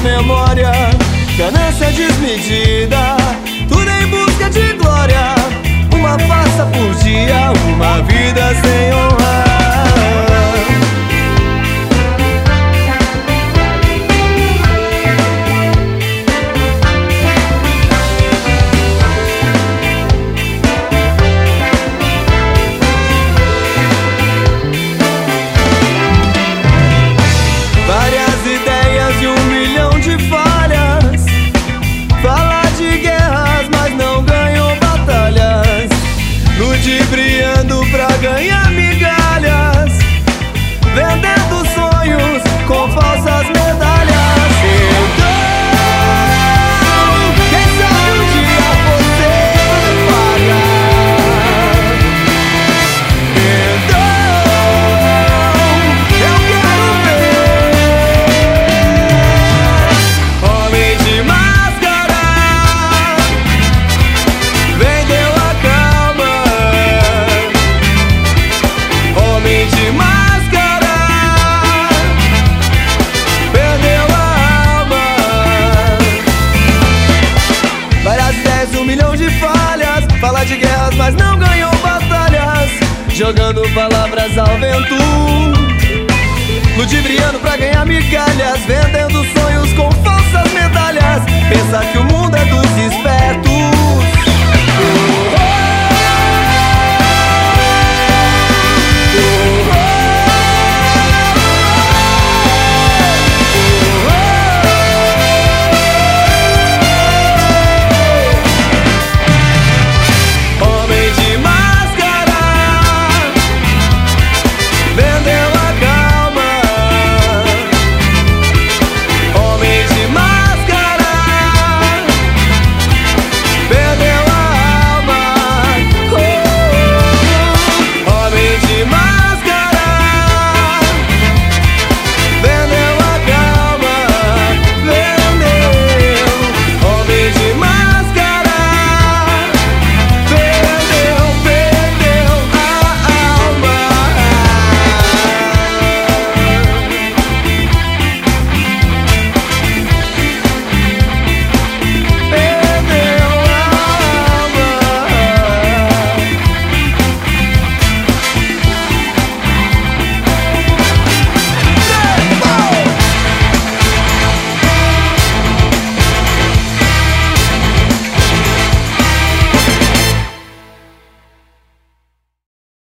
memória, ganância desmedida, tudo em busca de glória. Ludibriando pra ganhar Fala de guerras, mas não ganhou batalhas. Jogando palavras ao vento. Ludibriando pra ganhar migalhas. Vendendo sonhos com falsas medalhas. Pensa que o mundo é espertos